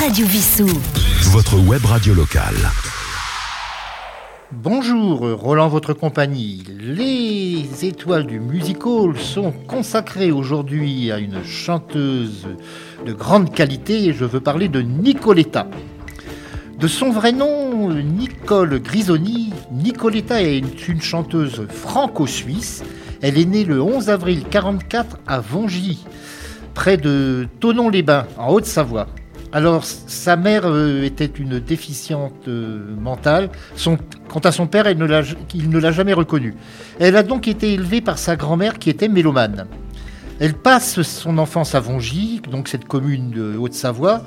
Radio Vissou. Votre web radio locale. Bonjour, Roland, votre compagnie. Les étoiles du music hall sont consacrées aujourd'hui à une chanteuse de grande qualité et je veux parler de Nicoletta. De son vrai nom, Nicole Grisoni, Nicoletta est une chanteuse franco-suisse. Elle est née le 11 avril 1944 à Vongy, près de Tonon-les-Bains, en Haute-Savoie. Alors, sa mère euh, était une déficiente euh, mentale. quant à son père, il ne l'a jamais reconnu. Elle a donc été élevée par sa grand-mère qui était mélomane. Elle passe son enfance à Vongy, donc cette commune de Haute-Savoie,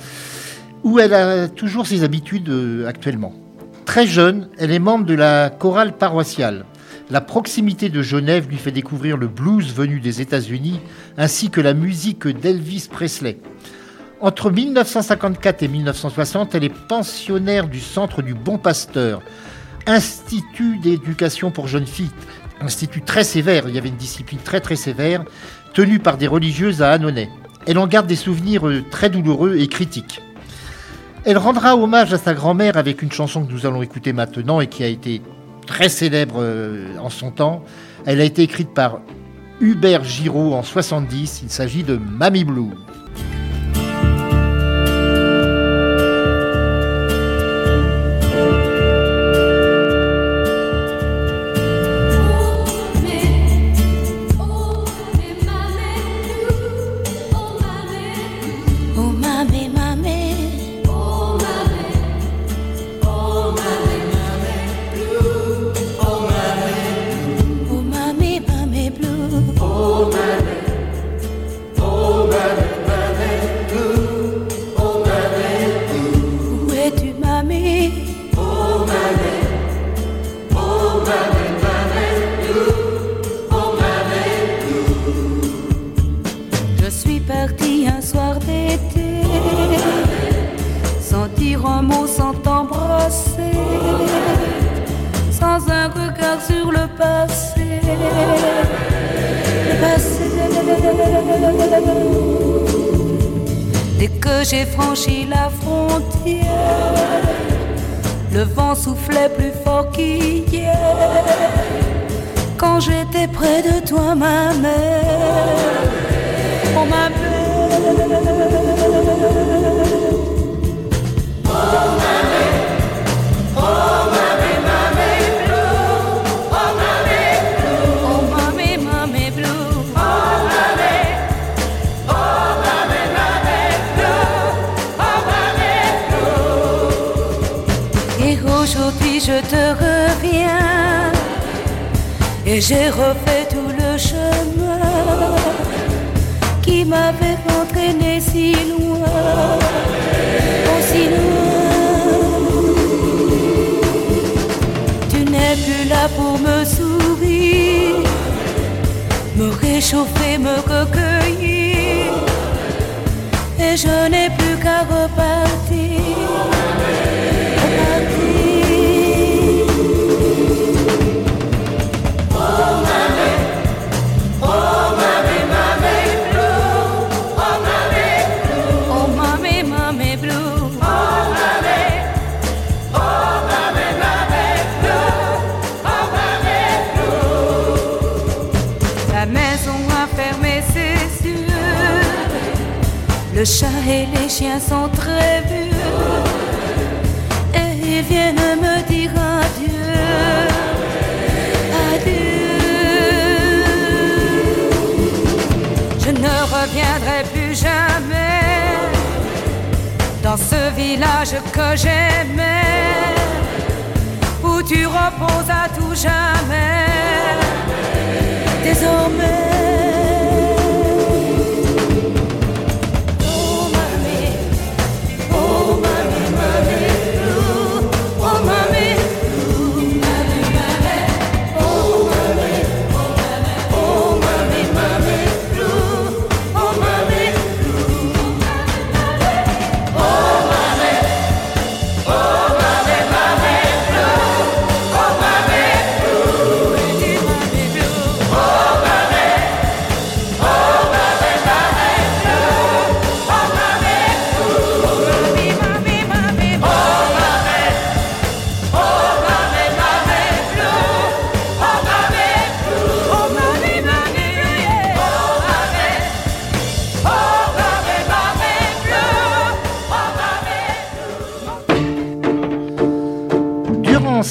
où elle a toujours ses habitudes euh, actuellement. Très jeune, elle est membre de la chorale paroissiale. La proximité de Genève lui fait découvrir le blues venu des États-Unis, ainsi que la musique d'Elvis Presley. Entre 1954 et 1960, elle est pensionnaire du Centre du Bon Pasteur, institut d'éducation pour jeunes filles, institut très sévère, il y avait une discipline très très sévère, tenue par des religieuses à Annonay. Elle en garde des souvenirs euh, très douloureux et critiques. Elle rendra hommage à sa grand-mère avec une chanson que nous allons écouter maintenant et qui a été très célèbre euh, en son temps. Elle a été écrite par Hubert Giraud en 70. Il s'agit de Mamie Blue. Pour me sourire, me réchauffer, me recueillir, et je n'ai plus qu'à repartir. Le chat et les chiens sont très vieux et ils viennent me dire adieu. Adieu. Je ne reviendrai plus jamais dans ce village que j'aimais où tu reposes à tout jamais. Désormais.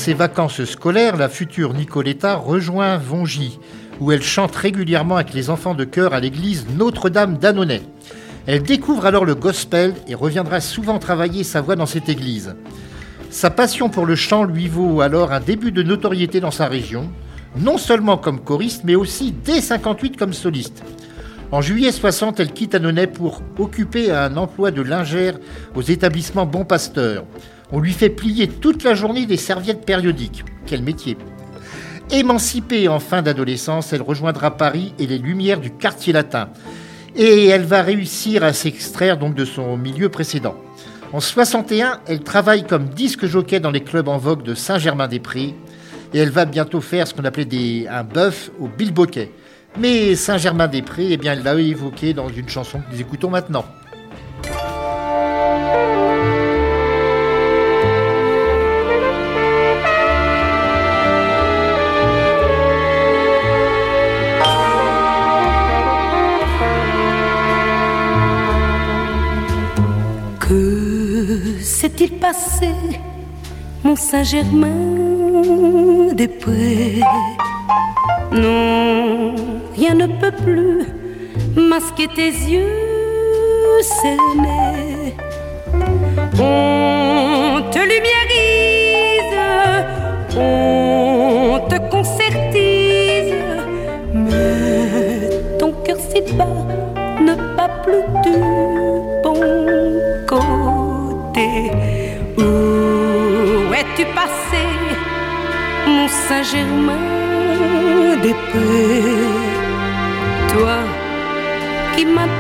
Ses vacances scolaires, la future Nicoletta rejoint Vongy, où elle chante régulièrement avec les enfants de chœur à l'église Notre-Dame d'Annonay. Elle découvre alors le gospel et reviendra souvent travailler sa voix dans cette église. Sa passion pour le chant lui vaut alors un début de notoriété dans sa région, non seulement comme choriste, mais aussi dès 58 comme soliste. En juillet 60, elle quitte Annonay pour occuper un emploi de lingère aux établissements Bon Pasteur. On lui fait plier toute la journée des serviettes périodiques. Quel métier Émancipée en fin d'adolescence, elle rejoindra Paris et les lumières du quartier latin. Et elle va réussir à s'extraire donc de son milieu précédent. En 61, elle travaille comme disque jockey dans les clubs en vogue de Saint-Germain-des-Prés et elle va bientôt faire ce qu'on appelait un bœuf au bilboquet. Mais Saint-Germain-des-Prés, eh bien, elle l'a évoqué dans une chanson que nous écoutons maintenant. S'est-il passé, mon Saint-Germain des prés. Non, rien ne peut plus masquer tes yeux cernés. On te lumiérise, Saint-Germain des Prés. Toi qui m'as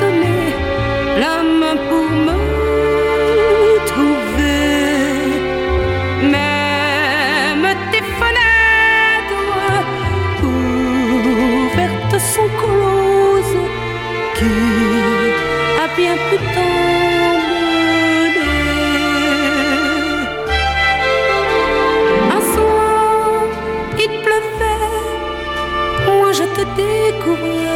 Cùng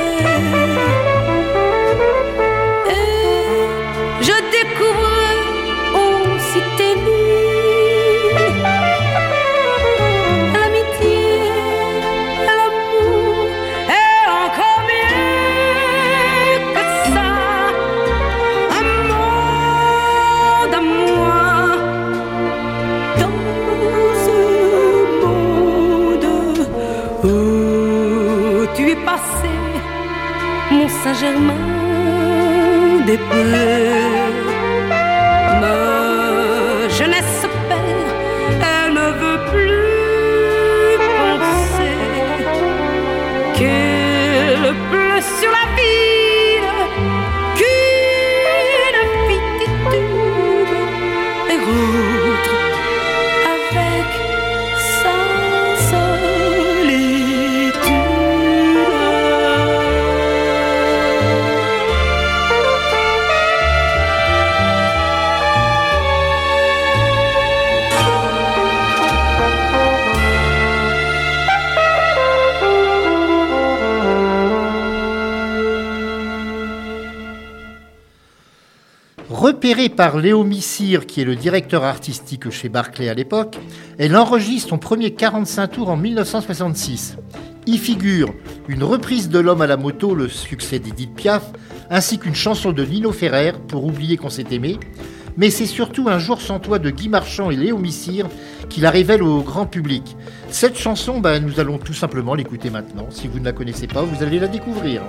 Saint-Germain des Prés. Repérée par Léo Missire, qui est le directeur artistique chez Barclay à l'époque, elle enregistre son premier 45 tours en 1966. Y figure une reprise de L'homme à la moto, le succès d'Edith Piaf, ainsi qu'une chanson de Lino Ferrer, pour oublier qu'on s'est aimé. Mais c'est surtout Un jour sans toi de Guy Marchand et Léo Missire qui la révèle au grand public. Cette chanson, ben, nous allons tout simplement l'écouter maintenant. Si vous ne la connaissez pas, vous allez la découvrir.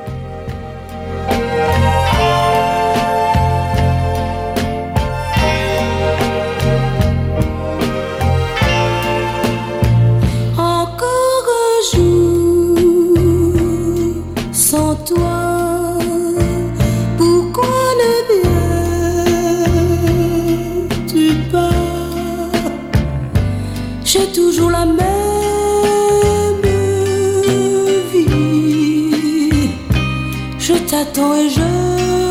Je t'attends et je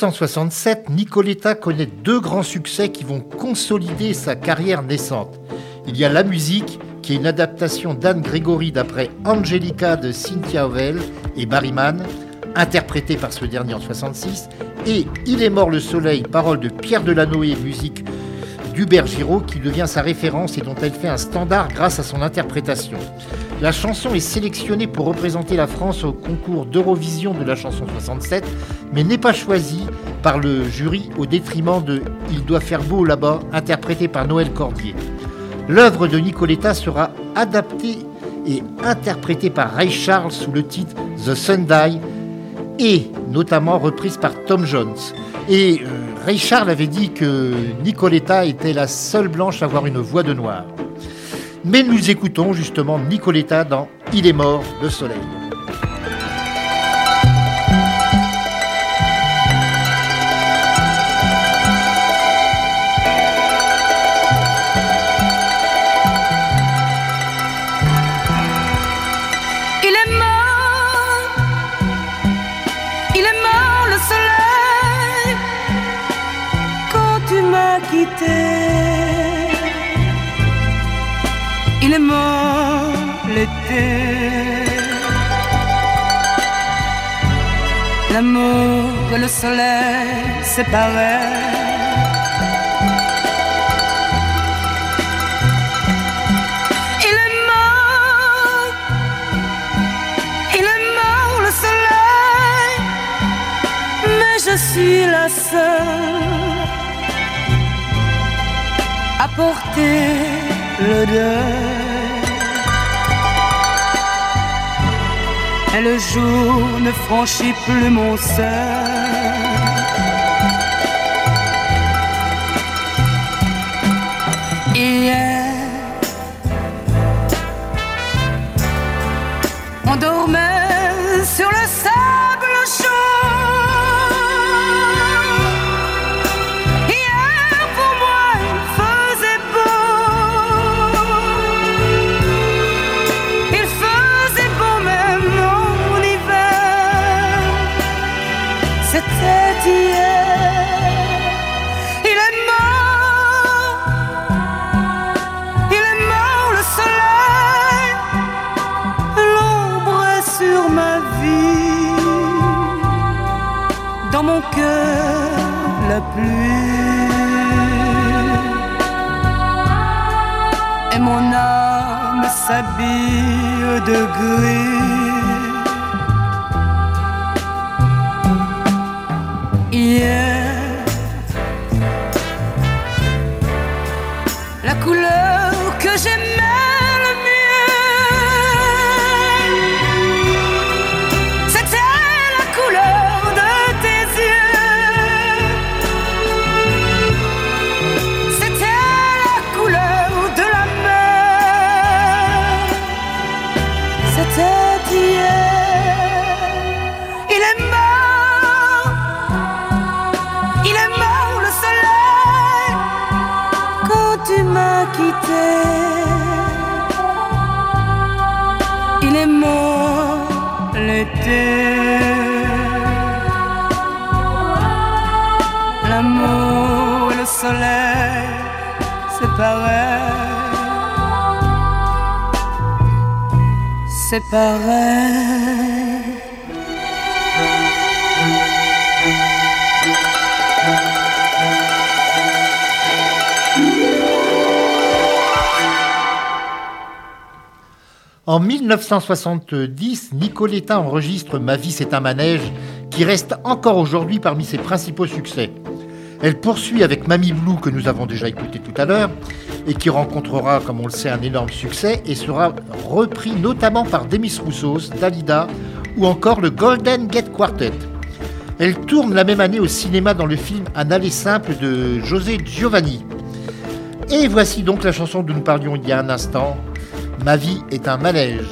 1967, Nicoletta connaît deux grands succès qui vont consolider sa carrière naissante. Il y a La musique, qui est une adaptation d'Anne Grégory d'après Angelica de Cynthia Howell et Barry Mann, interprétée par ce dernier en 66, et Il est mort le soleil, parole de Pierre Delanoë, musique d'Hubert Giraud, qui devient sa référence et dont elle fait un standard grâce à son interprétation. La chanson est sélectionnée pour représenter la France au concours d'Eurovision de la chanson 67, mais n'est pas choisie par le jury au détriment de Il doit faire beau là-bas, interprété par Noël Cordier. L'œuvre de Nicoletta sera adaptée et interprétée par Ray Charles sous le titre The Sunday et notamment reprise par Tom Jones. Et euh, Ray Charles avait dit que Nicoletta était la seule blanche à avoir une voix de noir. Mais nous écoutons justement Nicoletta dans Il est mort, le soleil. L'amour et le soleil séparés. Il est mort. Il est mort le soleil, mais je suis la seule à porter le deuil. Et le jour ne franchit plus mon seuil. C'était hier. Il est mort. Il est mort le soleil l'ombre sur ma vie, dans mon cœur la pluie, et mon âme s'habille de gris. La couleur que j'aimais C'est pareil. En 1970, Nicoletta enregistre Ma vie c'est un manège qui reste encore aujourd'hui parmi ses principaux succès. Elle poursuit avec Mamie Blue que nous avons déjà écouté tout à l'heure et qui rencontrera, comme on le sait, un énorme succès et sera repris notamment par Demis Roussos, Dalida ou encore le Golden Gate Quartet. Elle tourne la même année au cinéma dans le film Un aller simple de José Giovanni. Et voici donc la chanson dont nous parlions il y a un instant, Ma vie est un manège.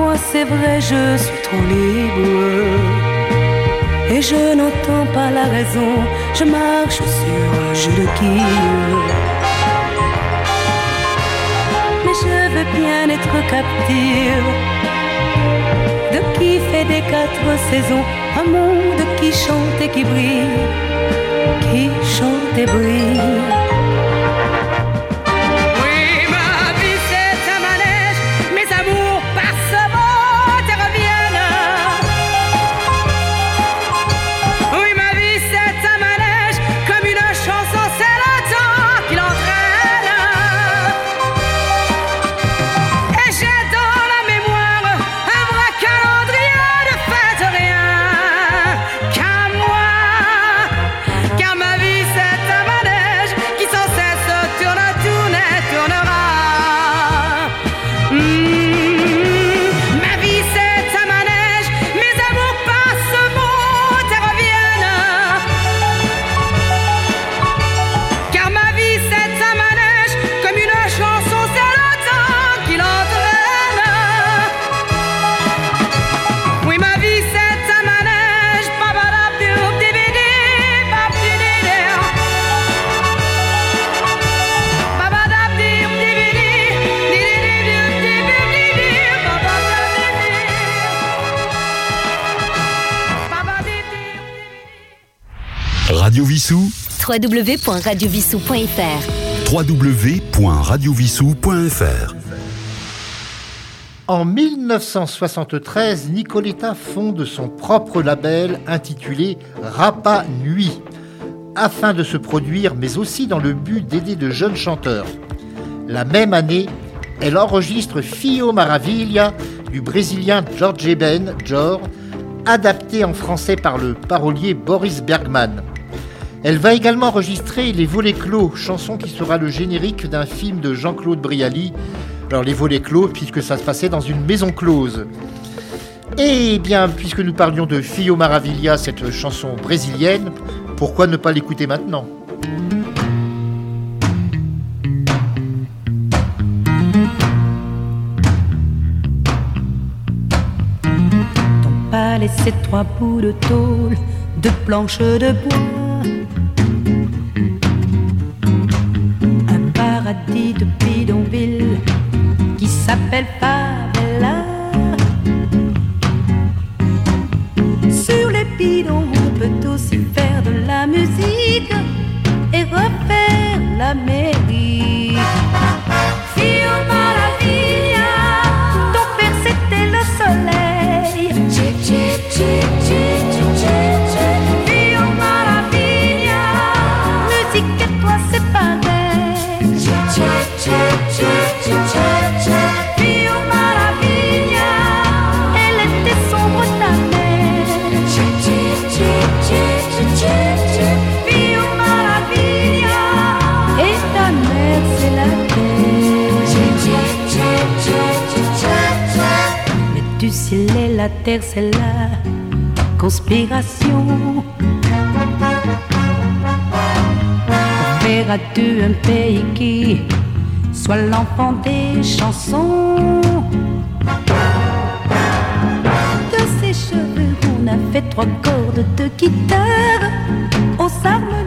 Parfois c'est vrai, je suis trop libre. Et je n'entends pas la raison, je marche sur de quilles. Mais je veux bien être captive de qui fait des quatre saisons un monde qui chante et qui brille, qui chante et brille. Radio Vissou, www.radiovissou.fr www.radiovissou.fr En 1973, Nicoletta fonde son propre label intitulé Rapa Nuit, afin de se produire, mais aussi dans le but d'aider de jeunes chanteurs. La même année, elle enregistre Fio Maravilha du Brésilien Jorge Ben Jor, adapté en français par le parolier Boris Bergman. Elle va également enregistrer Les Volets Clos, chanson qui sera le générique d'un film de Jean-Claude Brialy. Alors les volets clos, puisque ça se passait dans une maison close. Et bien, puisque nous parlions de Fio Maravilha, cette chanson brésilienne, pourquoi ne pas l'écouter maintenant? Ton palais, c'est trois bouts de tôle, de planches de bois. paradis de bidonville qui s'appelle Favela. Sur les bidons, on peut aussi faire de la musique et refaire la mairie. La terre c'est la conspiration. Verras-tu un pays qui soit l'enfant des chansons De ses cheveux, on a fait trois cordes de guitare aux harmonies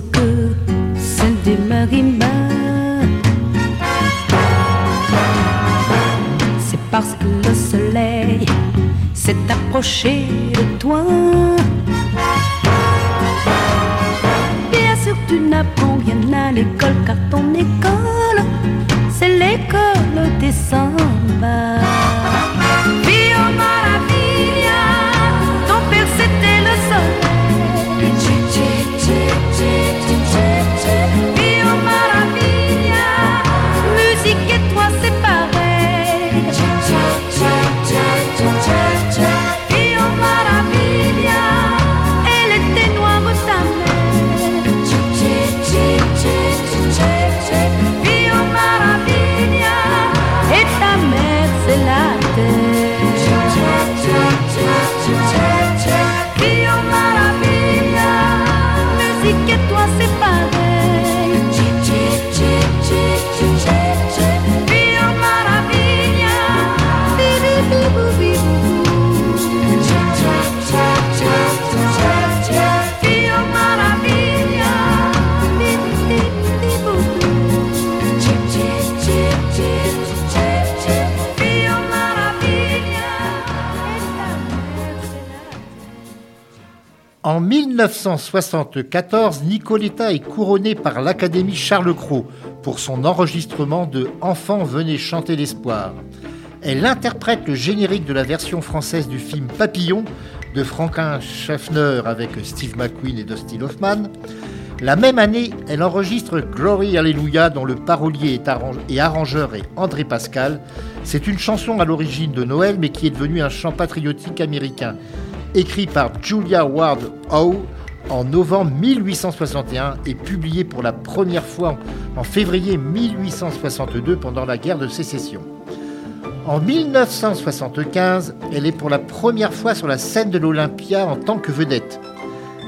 que celle des marimbas. C'est parce que le soleil s'est approché de toi. 1974, Nicoletta est couronnée par l'Académie Charles Cros pour son enregistrement de Enfants venez chanter l'espoir. Elle interprète le générique de la version française du film Papillon de Franklin Schaffner avec Steve McQueen et Dustin Hoffman. La même année, elle enregistre Glory Hallelujah dont le parolier et arrangeur est André Pascal. C'est une chanson à l'origine de Noël mais qui est devenue un chant patriotique américain écrit par Julia Ward Howe en novembre 1861 et publié pour la première fois en février 1862 pendant la guerre de sécession. En 1975, elle est pour la première fois sur la scène de l'Olympia en tant que vedette.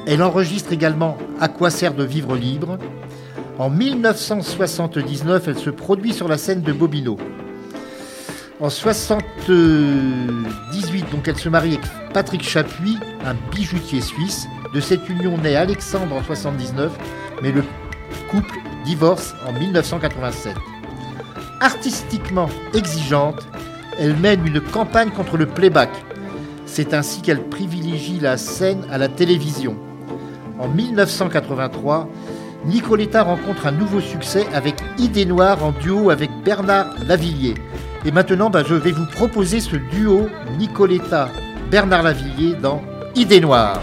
Elle enregistre également À quoi sert de vivre libre? En 1979, elle se produit sur la scène de Bobino. En 78, donc elle se marie avec Patrick Chapuis, un bijoutier suisse. De cette union naît Alexandre en 79, mais le couple divorce en 1987. Artistiquement exigeante, elle mène une campagne contre le playback. C'est ainsi qu'elle privilégie la scène à la télévision. En 1983, Nicoletta rencontre un nouveau succès avec Idée Noire en duo avec Bernard Lavillier. Et maintenant, bah, je vais vous proposer ce duo Nicoletta-Bernard Lavillier dans Idée Noire.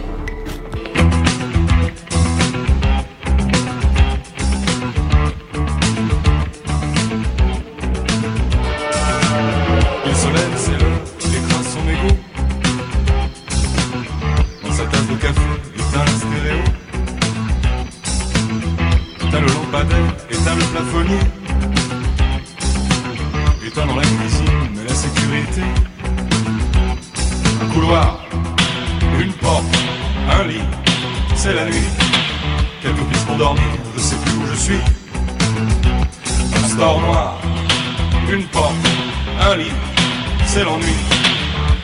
C'est l'ennui.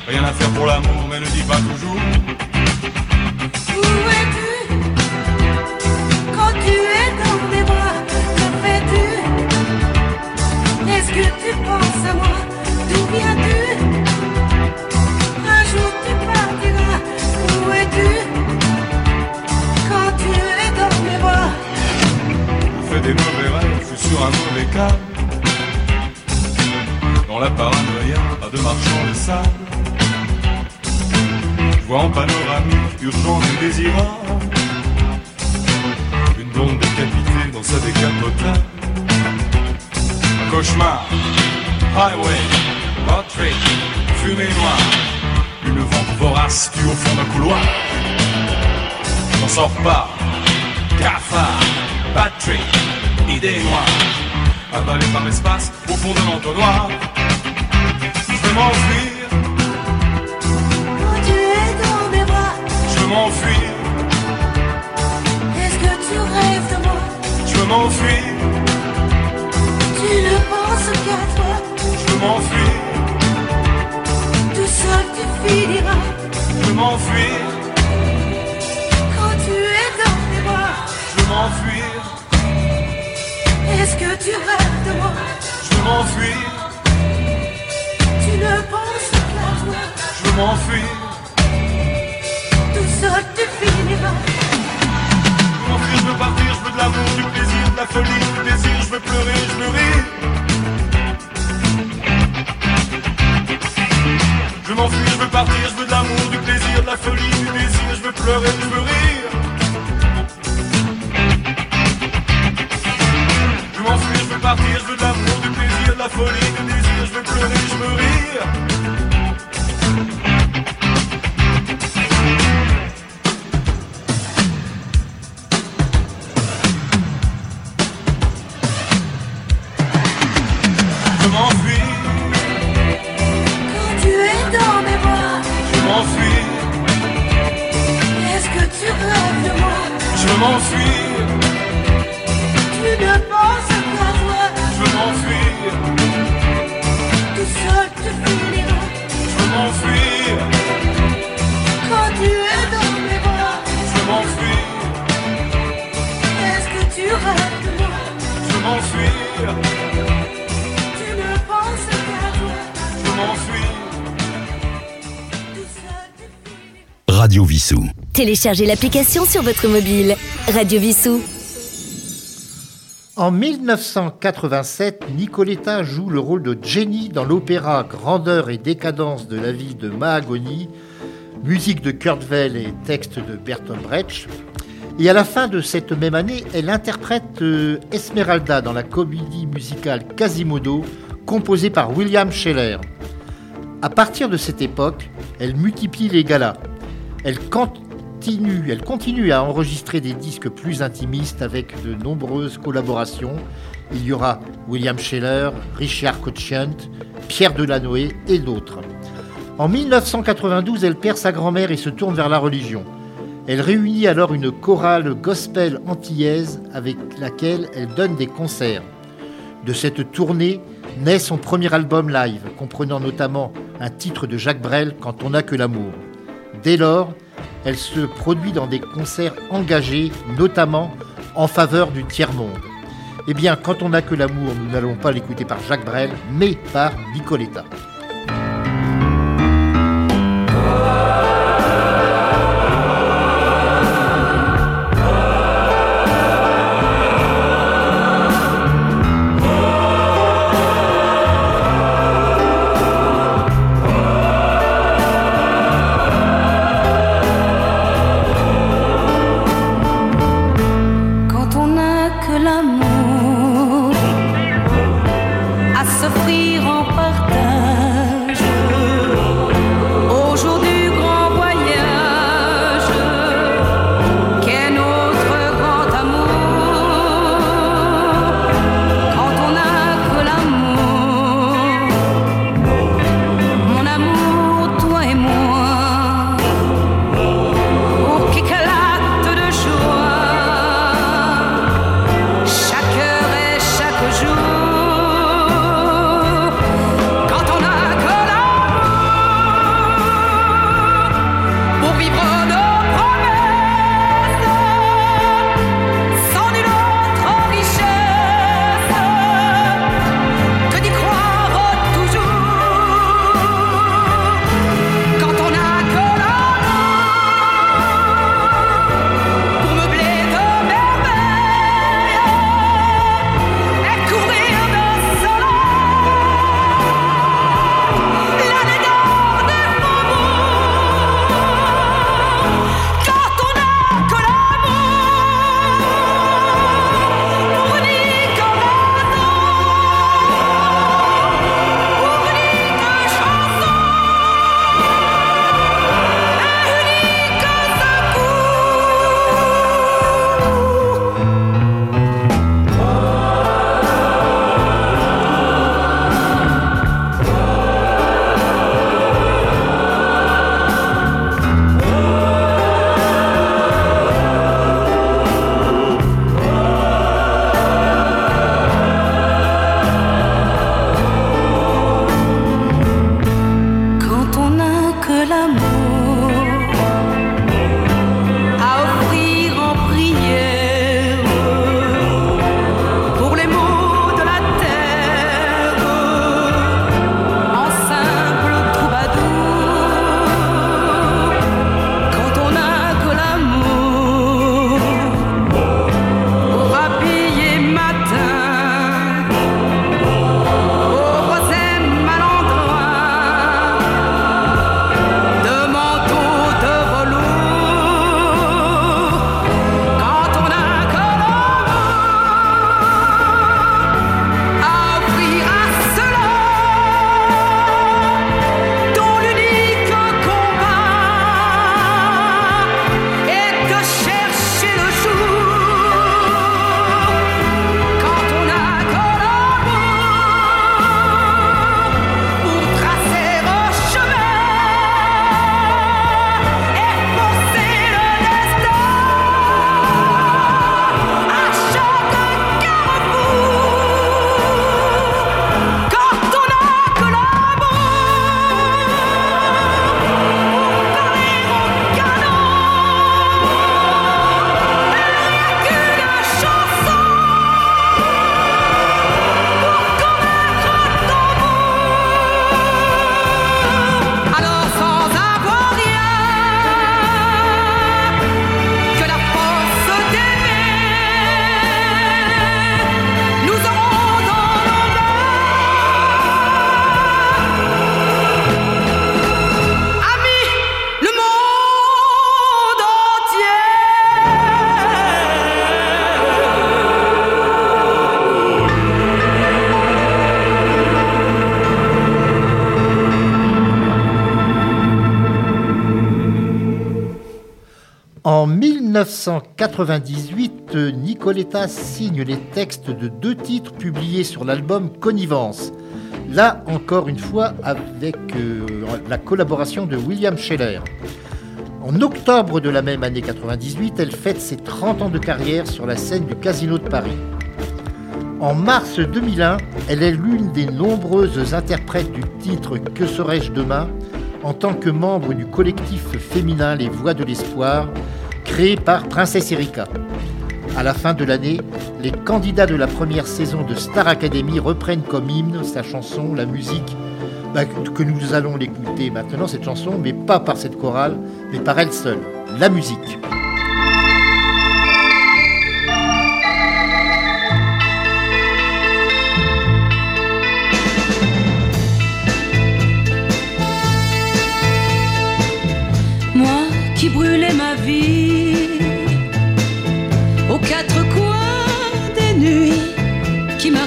Rien à faire pour l'amour, mais ne dis pas toujours. Où es-tu? Quand tu es dans mes bras Que fais-tu? Est-ce que tu penses à moi? D'où viens-tu? Un jour tu partiras. Où es-tu? Quand tu es dans mes bras. Je fais des mauvais rêves, je suis sur un mauvais câble. La paranoïa, à deux marchands de sable. Vois en panoramique, urgent et désirable. Une blonde décapitée dans sa décapotable. Un cauchemar, highway, trip, fumée noire. Une vente vorace tue au fond d'un couloir. J'en sors pas, cafard, bad trip, idée noire. Avalé par l'espace au fond d'un entonnoir. M'enfuir, Quand tu es dans mes bras. Je veux m'enfuir, Est-ce que tu rêves de moi? Je veux m'enfuir, Tu ne penses qu'à toi. Je veux m'enfuir, Tout seul tu finiras. Je veux m'enfuir, Quand tu es dans mes bras. Je veux m'enfuir, Est-ce que tu rêves de moi? Je veux m'enfuir, ne penses qu'à toi je veux m'enfuir, Tout seul tu finiras. Je veux m'enfuir, je veux partir, je veux de l'amour, du plaisir, de la folie, Téléchargez l'application sur votre mobile. Radio Vissou. En 1987, Nicoletta joue le rôle de Jenny dans l'opéra Grandeur et décadence de la vie de Mahagoni, musique de Kurt Weill et texte de Bertolt Brecht. Et à la fin de cette même année, elle interprète euh, Esmeralda dans la comédie musicale Quasimodo, composée par William Scheller. À partir de cette époque, elle multiplie les galas. Elle elle continue à enregistrer des disques plus intimistes avec de nombreuses collaborations. Il y aura William Scheller, Richard Cochant, Pierre Delanoë et d'autres. En 1992, elle perd sa grand-mère et se tourne vers la religion. Elle réunit alors une chorale gospel antillaise avec laquelle elle donne des concerts. De cette tournée naît son premier album live, comprenant notamment un titre de Jacques Brel, Quand on n'a que l'amour. Dès lors, elle se produit dans des concerts engagés, notamment en faveur du tiers-monde. Eh bien, quand on n'a que l'amour, nous n'allons pas l'écouter par Jacques Brel, mais par Nicoletta. En 1998, Nicoletta signe les textes de deux titres publiés sur l'album Connivence. Là encore une fois avec euh, la collaboration de William Scheller. En octobre de la même année 98, elle fête ses 30 ans de carrière sur la scène du Casino de Paris. En mars 2001, elle est l'une des nombreuses interprètes du titre Que serais-je demain? En tant que membre du collectif féminin Les Voix de l'Espoir, créé par Princesse Erika. À la fin de l'année, les candidats de la première saison de Star Academy reprennent comme hymne sa chanson, la musique, bah, que nous allons l'écouter maintenant, cette chanson, mais pas par cette chorale, mais par elle seule, la musique.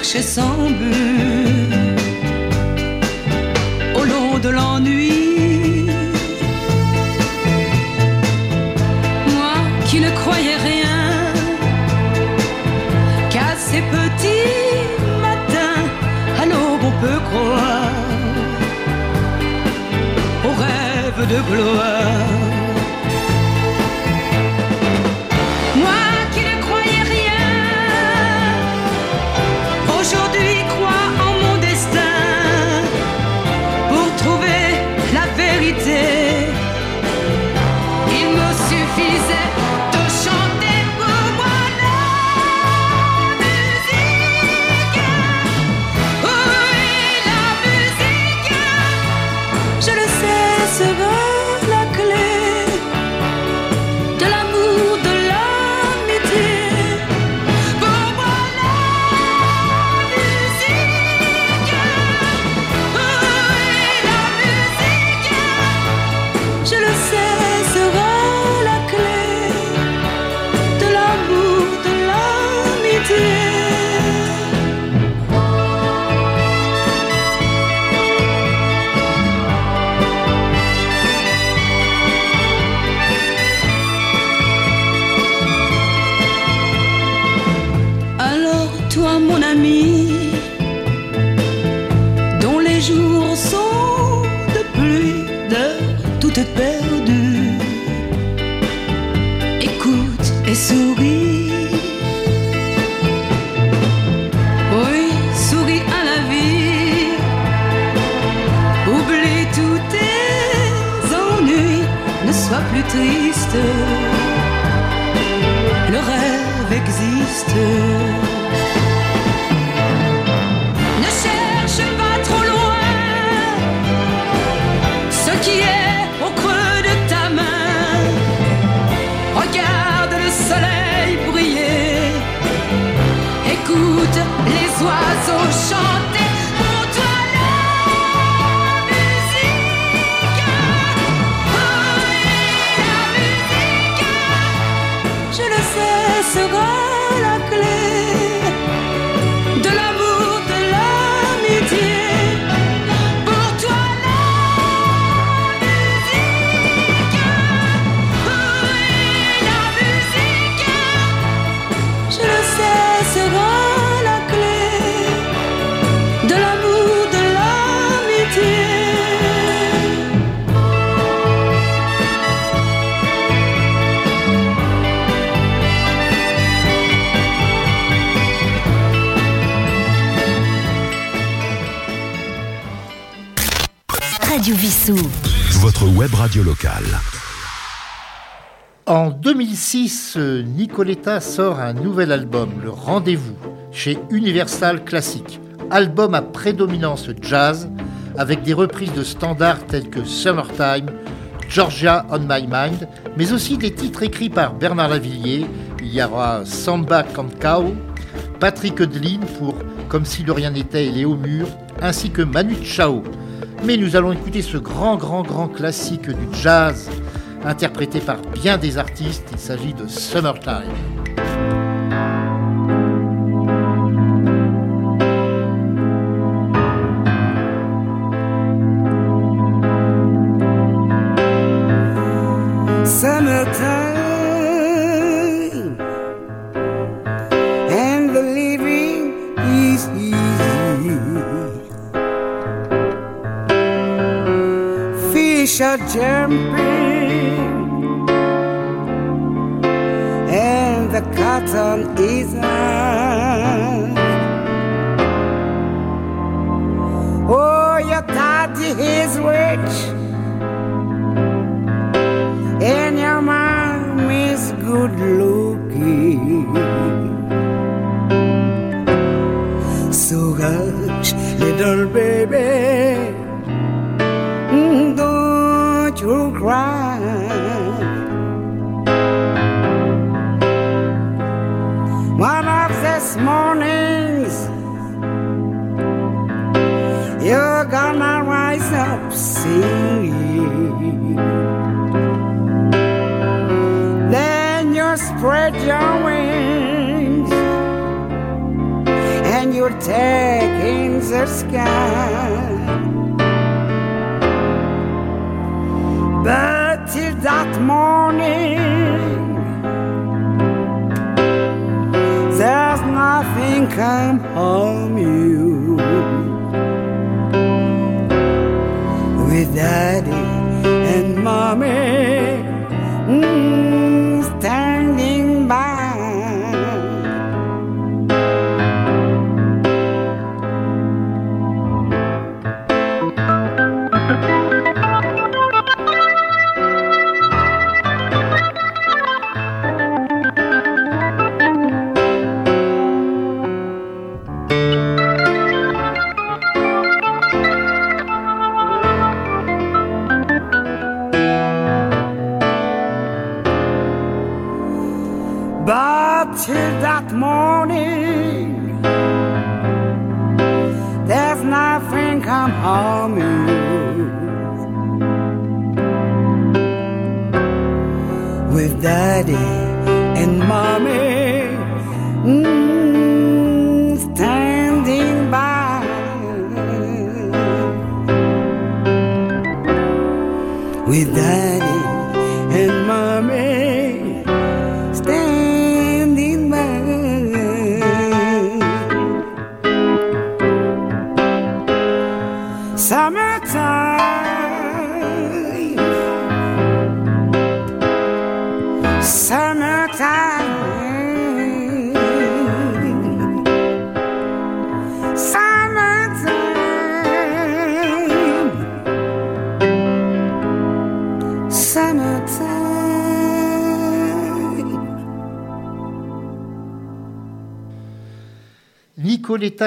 Marchais sans but au long de l'ennui. Moi qui ne croyais rien qu'à ces petits matins, à l'aube on peut croire au rêve de gloire. En 2006, euh, Nicoletta sort un nouvel album, Le Rendez-vous, chez Universal Classic. Album à prédominance jazz, avec des reprises de standards tels que Summertime, Georgia on My Mind, mais aussi des titres écrits par Bernard Lavillier. Il y aura Samba Cancao, Patrick Eudeline pour Comme si de rien n'était et Léo Mur, ainsi que Manu Chao. Mais nous allons écouter ce grand, grand, grand classique du jazz, interprété par bien des artistes. Il s'agit de Summertime. Summertime and the living is easy. Fish are jumping. Cotton is. Oh, your daddy is rich and your mom is good looking. So hush, little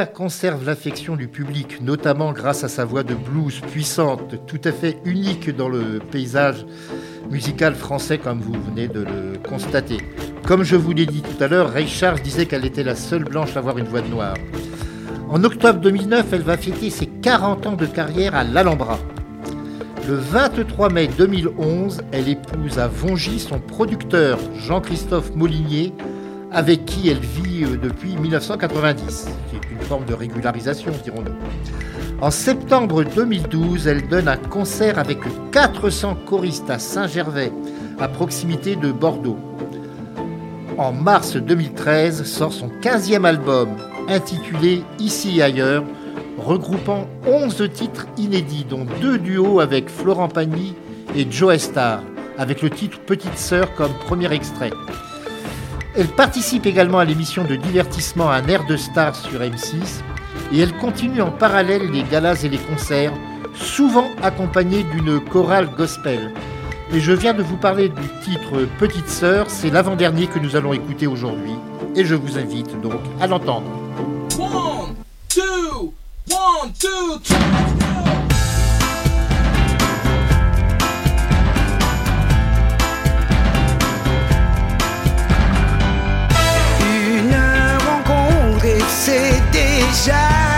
Conserve l'affection du public, notamment grâce à sa voix de blues puissante, tout à fait unique dans le paysage musical français, comme vous venez de le constater. Comme je vous l'ai dit tout à l'heure, Ray disait qu'elle était la seule blanche à avoir une voix de noir. En octobre 2009, elle va fêter ses 40 ans de carrière à l'Alhambra. Le 23 mai 2011, elle épouse à Vongy son producteur Jean-Christophe Molinier, avec qui elle vit euh, depuis 1990, qui est une forme de régularisation, dirons-nous. En septembre 2012, elle donne un concert avec 400 choristes à Saint-Gervais, à proximité de Bordeaux. En mars 2013, sort son 15e album, intitulé Ici et ailleurs, regroupant 11 titres inédits, dont deux duos avec Florent Pagny et Joe Star, avec le titre Petite Sœur comme premier extrait. Elle participe également à l'émission de divertissement Un air de star sur M6 et elle continue en parallèle les galas et les concerts, souvent accompagnée d'une chorale gospel. Et je viens de vous parler du titre Petite Sœur, c'est l'avant-dernier que nous allons écouter aujourd'hui et je vous invite donc à l'entendre. C'est déjà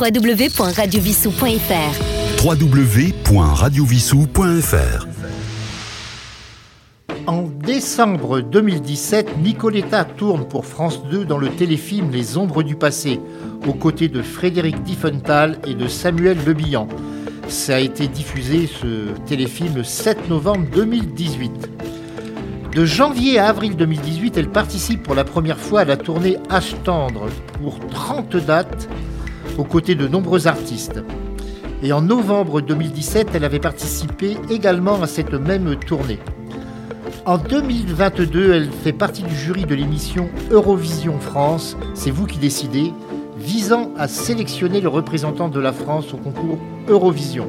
www.radiovissou.fr www.radiovissou.fr En décembre 2017, Nicoletta tourne pour France 2 dans le téléfilm Les Ombres du passé, aux côtés de Frédéric Diffenthal et de Samuel Le Bihan. Ça a été diffusé, ce téléfilm, le 7 novembre 2018. De janvier à avril 2018, elle participe pour la première fois à la tournée H Tendre pour 30 dates aux côtés de nombreux artistes. Et en novembre 2017, elle avait participé également à cette même tournée. En 2022, elle fait partie du jury de l'émission Eurovision France, c'est vous qui décidez, visant à sélectionner le représentant de la France au concours Eurovision.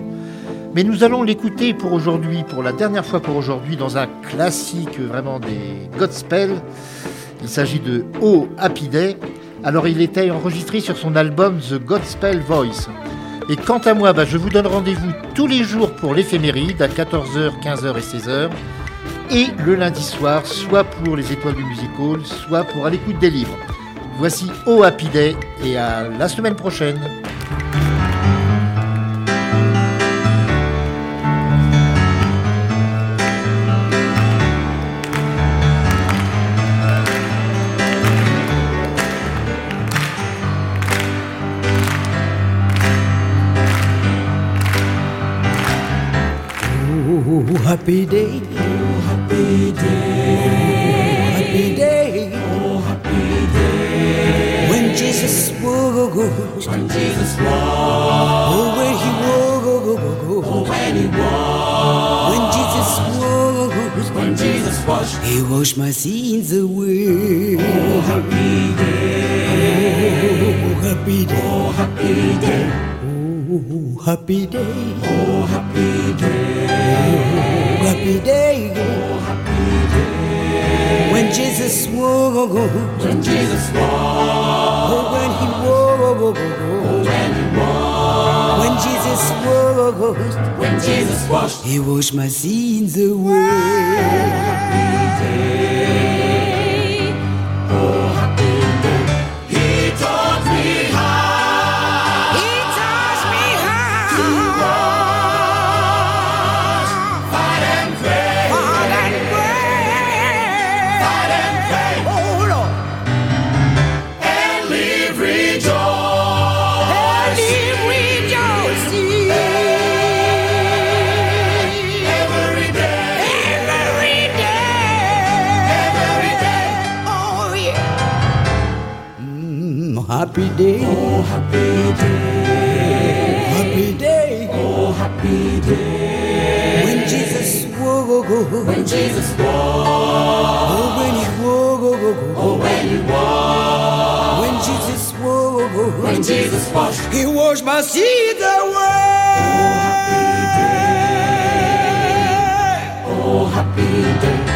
Mais nous allons l'écouter pour aujourd'hui, pour la dernière fois pour aujourd'hui, dans un classique vraiment des Godspell. Il s'agit de Oh Happy Day. Alors il était enregistré sur son album The Godspell Voice. Et quant à moi, bah, je vous donne rendez-vous tous les jours pour l'éphéméride à 14h, 15h et 16h. Et le lundi soir, soit pour les étoiles du musical, soit pour à l'écoute des livres. Voici Oh Happy Day et à la semaine prochaine. Happy day. Oh, happy day. Oh, happy day. Oh, happy day. When Jesus woke. When Jesus walked. Oh, when he woke. Oh, when he walked. When Jesus woke. When Jesus washed. He washed my sins away. Oh, happy day. Oh, happy day. Oh, happy day. Oh, happy day. Oh, happy day. Happy day. Oh, happy day. When Jesus walked. When Jesus walked. Oh, when he walked. Oh, when he walked. When Jesus walked. When Jesus washed. He washed my sins away. Oh, happy day. Happy day. Oh, happy day. Happy day. Oh, happy day. When Jesus woke. When Jesus walked. Oh, when he woke. Oh, when he walked. When Jesus woke. When Jesus washed. He washed my sins away. Oh, happy day. He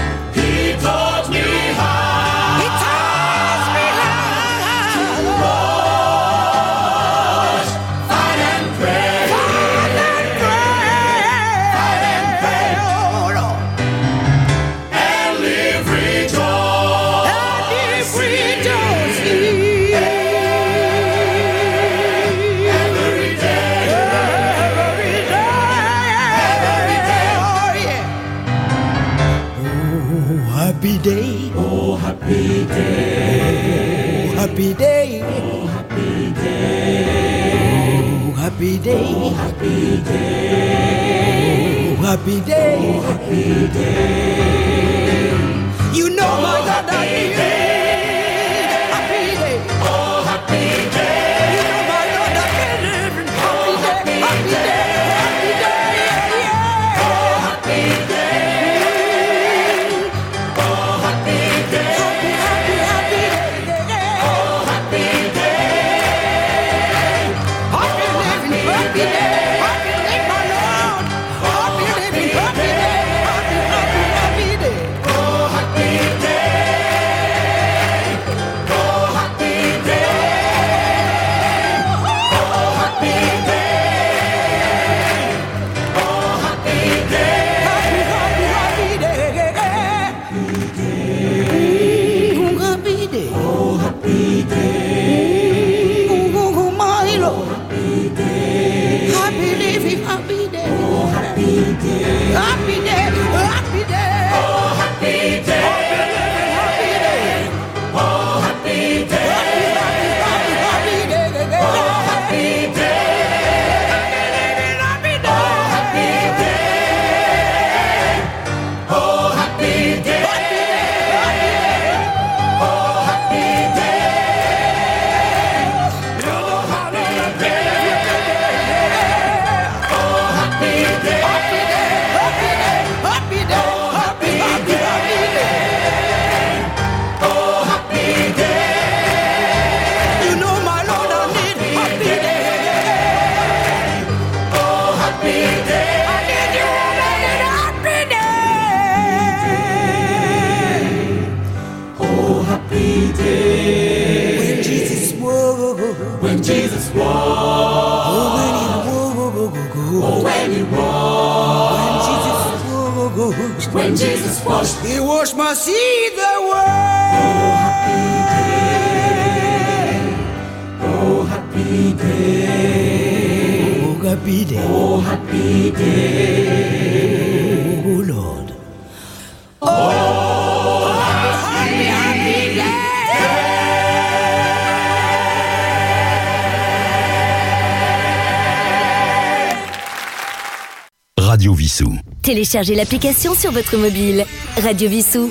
happy day. Oh, happy day. Oh, Lord. Oh, happy, happy Radio Vissou. Téléchargez l'application sur votre mobile. Radio Vissou.